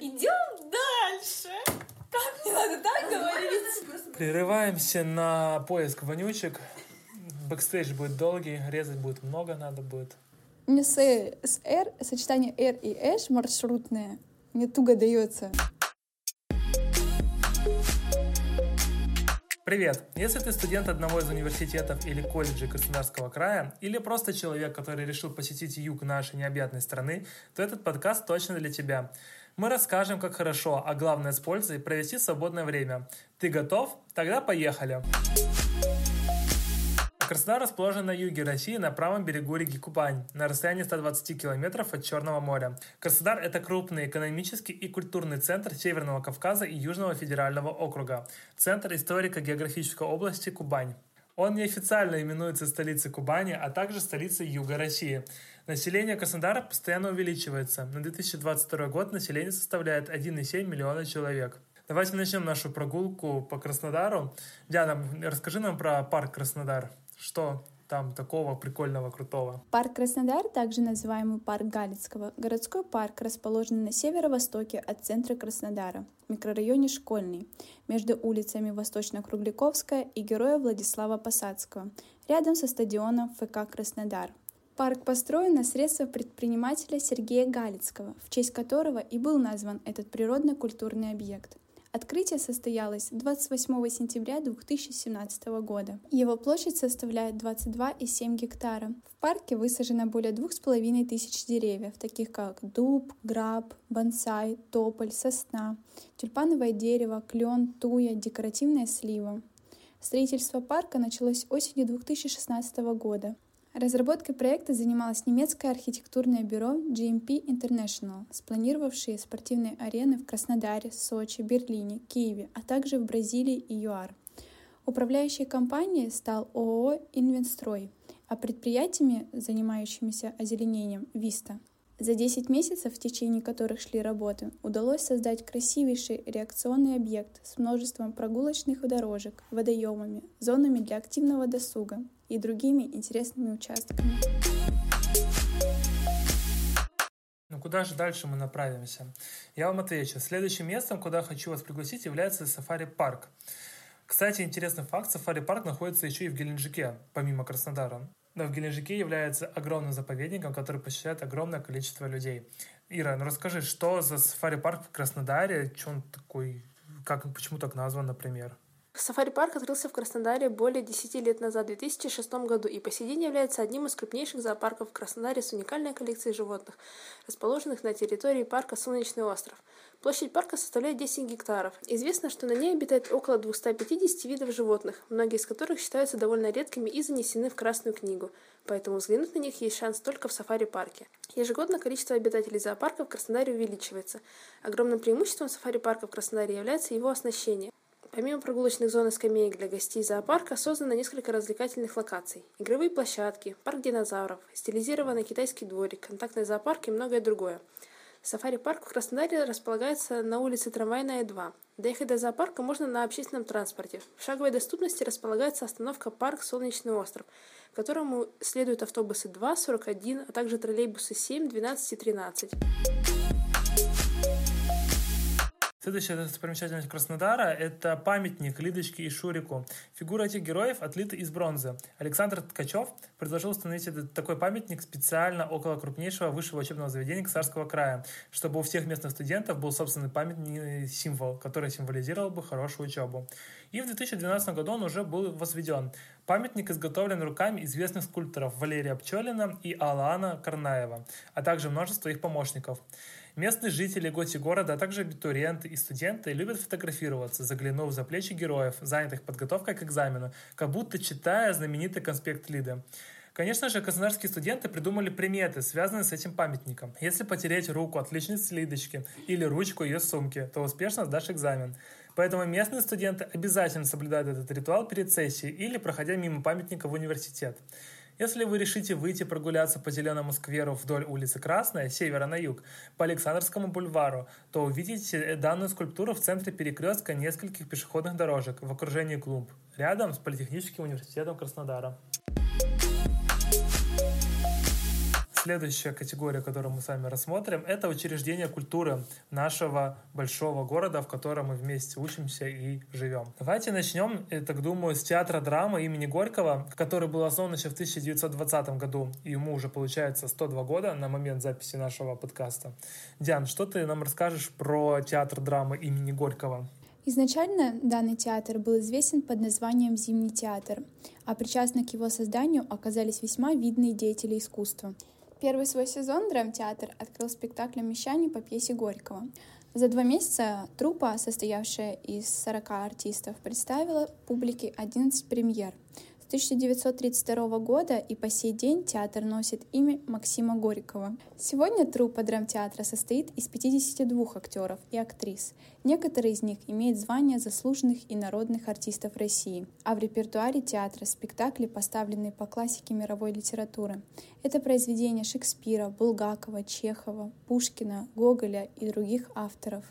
Идем дальше. Как мне надо так говорить? Прерываемся на поиск вонючек. Бэкстейдж будет долгий, резать будет много надо будет. Мне с, э, с Р, сочетание Р и Ш маршрутное, мне туго дается. Привет! Если ты студент одного из университетов или колледжей Краснодарского края, или просто человек, который решил посетить юг нашей необъятной страны, то этот подкаст точно для тебя. Мы расскажем, как хорошо, а главное с пользой, провести свободное время. Ты готов? Тогда поехали! Краснодар расположен на юге России на правом берегу реки Кубань, на расстоянии 120 километров от Черного моря. Краснодар – это крупный экономический и культурный центр Северного Кавказа и Южного федерального округа, центр историко-географической области Кубань. Он неофициально именуется столицей Кубани, а также столицей Юга России. Население Краснодара постоянно увеличивается. На 2022 год население составляет 1,7 миллиона человек. Давайте начнем нашу прогулку по Краснодару. Диана, расскажи нам про парк Краснодар. Что там такого прикольного, крутого? Парк Краснодар, также называемый парк Галицкого, городской парк, расположенный на северо-востоке от центра Краснодара, в микрорайоне Школьный, между улицами Восточно-Кругляковская и Героя Владислава Посадского, рядом со стадионом ФК Краснодар. Парк построен на средства предпринимателя Сергея Галицкого, в честь которого и был назван этот природно-культурный объект. Открытие состоялось 28 сентября 2017 года. Его площадь составляет 22,7 гектара. В парке высажено более 2,5 тысяч деревьев, таких как дуб, граб, бонсай, тополь, сосна, тюльпановое дерево, клен, туя, декоративная слива. Строительство парка началось осенью 2016 года. Разработкой проекта занималось немецкое архитектурное бюро GMP International, спланировавшее спортивные арены в Краснодаре, Сочи, Берлине, Киеве, а также в Бразилии и ЮАР. Управляющей компанией стал ООО «Инвенстрой», а предприятиями, занимающимися озеленением – «Виста». За 10 месяцев, в течение которых шли работы, удалось создать красивейший реакционный объект с множеством прогулочных дорожек, водоемами, зонами для активного досуга, и другими интересными участками. Ну куда же дальше мы направимся? Я вам отвечу. Следующим местом, куда хочу вас пригласить, является сафари-парк. Кстати, интересный факт, сафари-парк находится еще и в Геленджике, помимо Краснодара. Но в Геленджике является огромным заповедником, который посещает огромное количество людей. Ира, ну расскажи, что за сафари-парк в Краснодаре, что он такой, как, почему так назван, например? Сафари-парк открылся в Краснодаре более 10 лет назад, в 2006 году, и по сей день является одним из крупнейших зоопарков в Краснодаре с уникальной коллекцией животных, расположенных на территории парка Солнечный остров. Площадь парка составляет 10 гектаров. Известно, что на ней обитает около 250 видов животных, многие из которых считаются довольно редкими и занесены в Красную книгу, поэтому взглянуть на них есть шанс только в сафари-парке. Ежегодно количество обитателей зоопарка в Краснодаре увеличивается. Огромным преимуществом сафари-парка в Краснодаре является его оснащение. Помимо прогулочных зон и скамеек для гостей зоопарка, создано несколько развлекательных локаций. Игровые площадки, парк динозавров, стилизированный китайский дворик, контактный зоопарк и многое другое. Сафари-парк в Краснодаре располагается на улице Трамвайная 2. Доехать до зоопарка можно на общественном транспорте. В шаговой доступности располагается остановка парк Солнечный остров, к которому следуют автобусы 2, 41, а также троллейбусы 7, 12 и 13. Следующая достопримечательность Краснодара – это памятник Лидочке и Шурику. Фигуры этих героев отлиты из бронзы. Александр Ткачев предложил установить этот, такой памятник специально около крупнейшего высшего учебного заведения Ксарского края, чтобы у всех местных студентов был собственный памятный символ, который символизировал бы хорошую учебу. И в 2012 году он уже был возведен. Памятник изготовлен руками известных скульпторов Валерия Пчелина и Алана Карнаева, а также множество их помощников. Местные жители готи города, а также абитуриенты и студенты любят фотографироваться, заглянув за плечи героев, занятых подготовкой к экзамену, как будто читая знаменитый конспект Лиды. Конечно же, краснодарские студенты придумали приметы, связанные с этим памятником. Если потереть руку отличницы Лидочки или ручку ее сумки, то успешно сдашь экзамен. Поэтому местные студенты обязательно соблюдают этот ритуал перед сессией или проходя мимо памятника в университет. Если вы решите выйти прогуляться по Зеленому скверу вдоль улицы Красная, севера на юг, по Александрскому бульвару, то увидите данную скульптуру в центре перекрестка нескольких пешеходных дорожек в окружении клуб, рядом с Политехническим университетом Краснодара. Следующая категория, которую мы с вами рассмотрим, это учреждение культуры нашего большого города, в котором мы вместе учимся и живем. Давайте начнем, я так думаю, с театра драмы имени Горького, который был основан еще в 1920 году, и ему уже получается 102 года на момент записи нашего подкаста. Диан, что ты нам расскажешь про театр драмы имени Горького? Изначально данный театр был известен под названием «Зимний театр», а причастны к его созданию оказались весьма видные деятели искусства. Первый свой сезон драмтеатр открыл спектаклем «Мещане» по пьесе Горького. За два месяца труппа, состоявшая из 40 артистов, представила публике 11 премьер. 1932 года и по сей день театр носит имя Максима Горького. Сегодня труппа драмтеатра состоит из 52 актеров и актрис. Некоторые из них имеют звание заслуженных и народных артистов России. А в репертуаре театра спектакли, поставленные по классике мировой литературы. Это произведения Шекспира, Булгакова, Чехова, Пушкина, Гоголя и других авторов.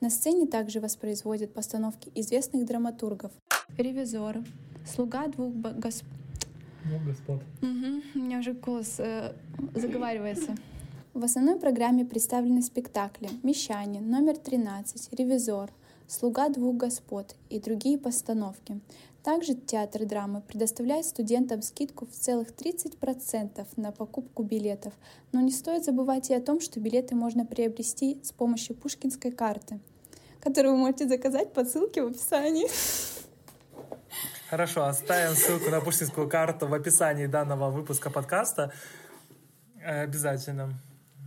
На сцене также воспроизводят постановки известных драматургов. Ревизор, слуга двух госп... Ну, господ. Угу, у меня уже голос э, заговаривается. В основной программе представлены спектакли «Мещане», «Номер 13», «Ревизор», «Слуга двух господ» и другие постановки. Также театр драмы предоставляет студентам скидку в целых 30% на покупку билетов, но не стоит забывать и о том, что билеты можно приобрести с помощью пушкинской карты, которую вы можете заказать по ссылке в описании. Хорошо, оставим ссылку на пушкинскую карту в описании данного выпуска подкаста. Э, обязательно.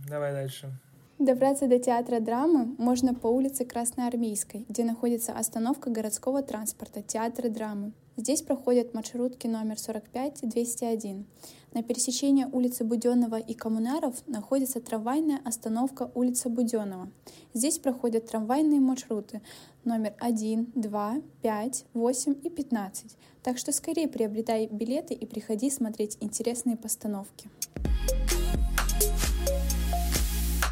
Давай дальше. Добраться до театра драмы можно по улице Красноармейской, где находится остановка городского транспорта театра драмы. Здесь проходят маршрутки номер 45 и 201. На пересечении улицы Буденного и Коммунаров находится трамвайная остановка улица Буденного. Здесь проходят трамвайные маршруты номер 1, 2, 5, 8 и 15. Так что скорее приобретай билеты и приходи смотреть интересные постановки.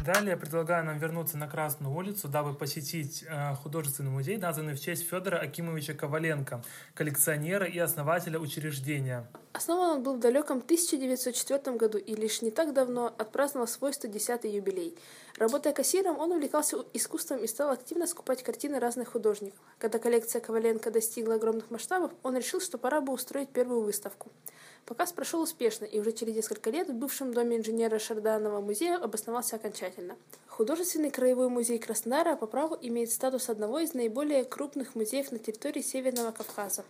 Далее предлагаю нам вернуться на Красную улицу, дабы посетить э, художественный музей, названный в честь Федора Акимовича Коваленко, коллекционера и основателя учреждения. Основан он был в далеком 1904 году и лишь не так давно отпраздновал свой 110-й юбилей. Работая кассиром, он увлекался искусством и стал активно скупать картины разных художников. Когда коллекция Коваленко достигла огромных масштабов, он решил, что пора бы устроить первую выставку. Показ прошел успешно, и уже через несколько лет в бывшем доме инженера Шарданова музея обосновался окончательно. Художественный краевой музей Краснодара по праву имеет статус одного из наиболее крупных музеев на территории Северного Кавказа.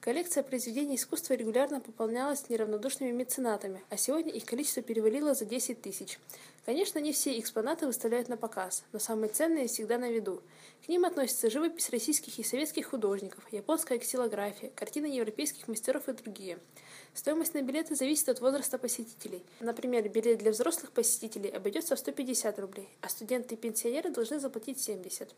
Коллекция произведений искусства регулярно пополнялась неравнодушными меценатами, а сегодня их количество перевалило за 10 тысяч. Конечно, не все экспонаты выставляют на показ, но самые ценные всегда на виду. К ним относятся живопись российских и советских художников, японская ксилография, картины европейских мастеров и другие. Стоимость на билеты зависит от возраста посетителей. Например, билет для взрослых посетителей обойдется в 150 рублей, а студенты и пенсионеры должны заплатить 70.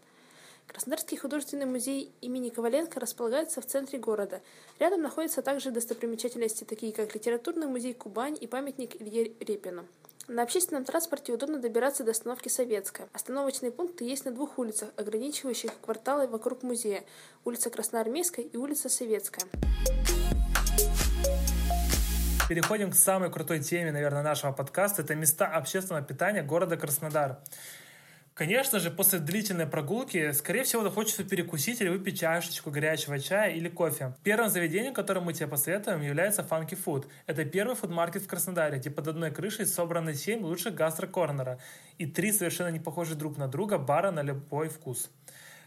Краснодарский художественный музей имени Коваленко располагается в центре города. Рядом находятся также достопримечательности, такие как литературный музей «Кубань» и памятник Илье Репину. На общественном транспорте удобно добираться до остановки Советская. Остановочные пункты есть на двух улицах, ограничивающих кварталы вокруг музея – улица Красноармейская и улица Советская. Переходим к самой крутой теме, наверное, нашего подкаста. Это места общественного питания города Краснодар. Конечно же, после длительной прогулки, скорее всего, захочется перекусить или выпить чашечку горячего чая или кофе. Первым заведением, которое мы тебе посоветуем, является Funky Food. Это первый фудмаркет в Краснодаре, где под одной крышей собраны 7 лучших гастрокорнера и три совершенно не похожих друг на друга бара на любой вкус.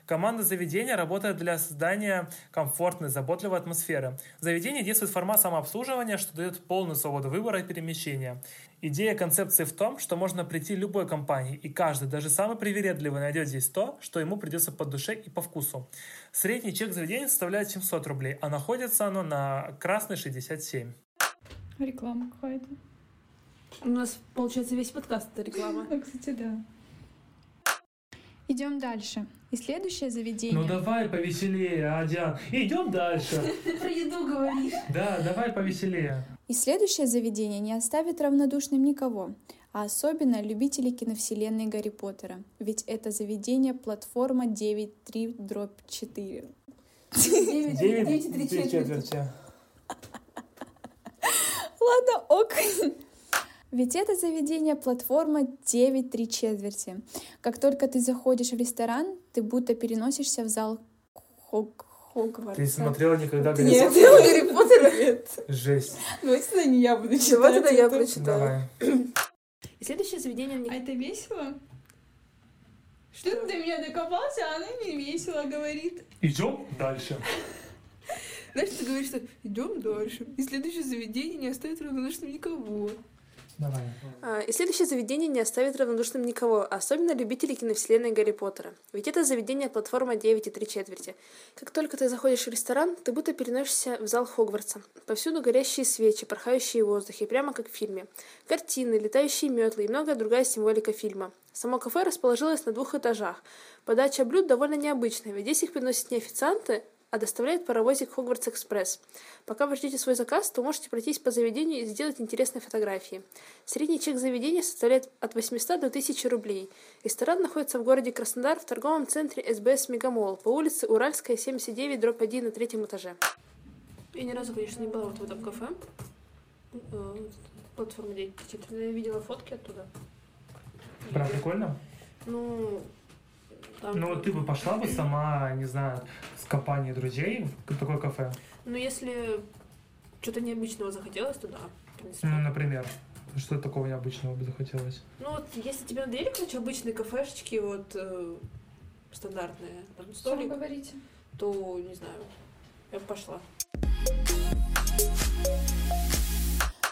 Команда заведения работает для создания комфортной, заботливой атмосферы. Заведение действует формат самообслуживания, что дает полную свободу выбора и перемещения. Идея концепции в том, что можно прийти любой компании, и каждый, даже самый привередливый, найдет здесь то, что ему придется по душе и по вкусу. Средний чек заведения составляет 700 рублей, а находится оно на Красной 67. Реклама какая-то. У нас, получается, весь подкаст это реклама. Кстати, да. Идем дальше. И следующее заведение. Ну давай повеселее, Адиан. Идем дальше. Про еду говоришь. Да, давай повеселее. И следующее заведение не оставит равнодушным никого, а особенно любителей киновселенной Гарри Поттера. Ведь это заведение платформа 9.3 дробь 4. 9 3 четверти. Ладно, ок. Ведь это заведение платформа 9 3 четверти. Как только ты заходишь в ресторан, ты будто переносишься в зал Хог... Хогвартса. Ты смотрела никогда Гарри Нет, Поттера? Гарри Поттера? Нет. Жесть. Давайте тогда не я буду читать. Давай тогда я прочитаю. Давай. И следующее заведение... А это весело? Что ты до меня докопался, а она не весело говорит. Идем дальше. Знаешь, ты говоришь, что идем дальше. И следующее заведение не оставит равнодушным никого. Давай. А, И следующее заведение не оставит равнодушным никого, особенно любителей киновселенной Гарри Поттера. Ведь это заведение платформа 9 и 3 четверти. Как только ты заходишь в ресторан, ты будто переносишься в зал Хогвартса. Повсюду горящие свечи, порхающие в воздухе, прямо как в фильме. Картины, летающие метлы и многое другая символика фильма. Само кафе расположилось на двух этажах. Подача блюд довольно необычная, ведь здесь их приносят не официанты, а доставляет паровозик Хогвартс Экспресс. Пока вы ждете свой заказ, то можете пройтись по заведению и сделать интересные фотографии. Средний чек заведения составляет от 800 до 1000 рублей. Ресторан находится в городе Краснодар в торговом центре СБС Мегамол по улице Уральская, 79, дробь 1 на третьем этаже. Я ни разу, конечно, не была вот в этом кафе. Э, Платформа 9 но я видела фотки оттуда. Прям прикольно. Ну, там... Ну, ты бы пошла бы сама, не знаю, с компанией друзей в такое кафе? Ну, если что-то необычного захотелось, то да. Ну, например. Что такого необычного бы захотелось? Ну вот, если тебе надоели, короче, обычные кафешечки, вот, э, стандартные, там, столик, говорите? то, не знаю, я бы пошла.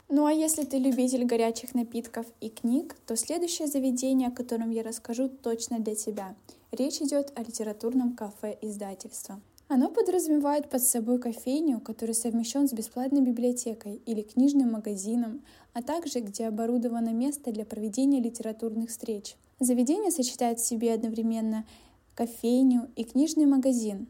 Ну а если ты любитель горячих напитков и книг, то следующее заведение, о котором я расскажу, точно для тебя. Речь идет о литературном кафе издательства. Оно подразумевает под собой кофейню, который совмещен с бесплатной библиотекой или книжным магазином, а также где оборудовано место для проведения литературных встреч. Заведение сочетает в себе одновременно кофейню и книжный магазин.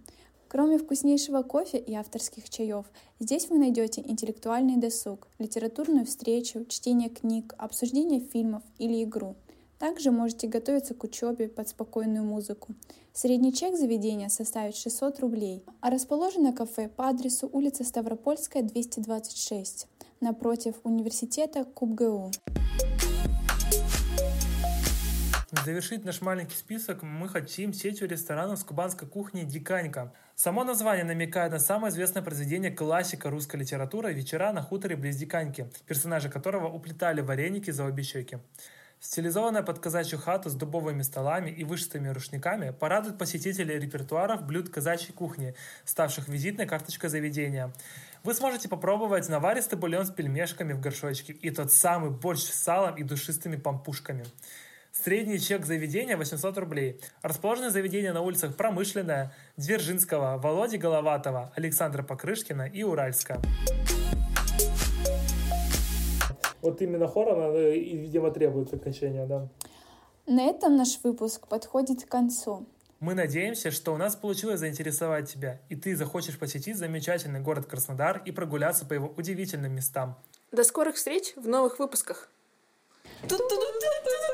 Кроме вкуснейшего кофе и авторских чаев, здесь вы найдете интеллектуальный досуг, литературную встречу, чтение книг, обсуждение фильмов или игру. Также можете готовиться к учебе под спокойную музыку. Средний чек заведения составит 600 рублей, а расположено кафе по адресу улица Ставропольская, 226, напротив университета КубГУ. Завершить наш маленький список мы хотим сетью ресторанов с кубанской кухней «Диканька». Само название намекает на самое известное произведение классика русской литературы «Вечера на хуторе близ Диканьки», персонажи которого уплетали вареники за обе щеки. Стилизованная под казачью хату с дубовыми столами и вышитыми рушниками порадует посетителей репертуаров блюд казачьей кухни, ставших визитной карточкой заведения. Вы сможете попробовать наваристый бульон с пельмешками в горшочке и тот самый борщ с салом и душистыми пампушками. Средний чек заведения 800 рублей. Расположено заведение на улицах Промышленная, Дзержинского, Володи Головатова, Александра Покрышкина и Уральска. Вот именно хором, видимо, требует окончания, да. На этом наш выпуск подходит к концу. Мы надеемся, что у нас получилось заинтересовать тебя, и ты захочешь посетить замечательный город Краснодар и прогуляться по его удивительным местам. До скорых встреч в новых выпусках! Ту-ту-ту-ту-ту.